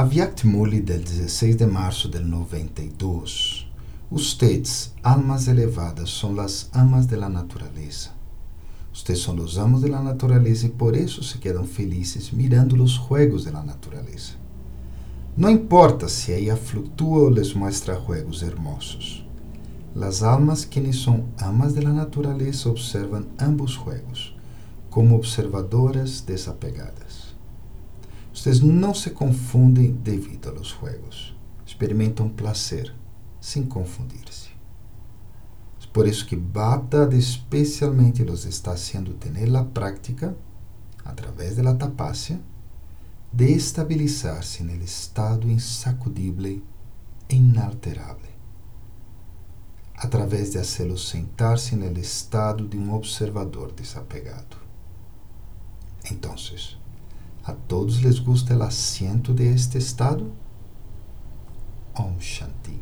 A Muli del 16 de março del 92. Ustedes, almas elevadas, são as amas de la natureza. Ustedes são os amos de la natureza e por isso se quedam felizes mirando os juegos de la natureza. Não importa se ela flutua ou les muestra juegos hermosos. Las almas quienes são amas de la natureza observam ambos juegos como observadoras desapegadas. Vocês não se confundem devido aos juegos. Experimentam prazer sem confundir-se. Por isso que Bata especialmente los está haciendo tener la prática, a través de la tapacia, de estabilizar-se no estado insacudível e inalterável, através de hacê-lo sentar-se no estado de um observador desapegado. Então, a todos les gusta el asiento de este estado? Om Shanti.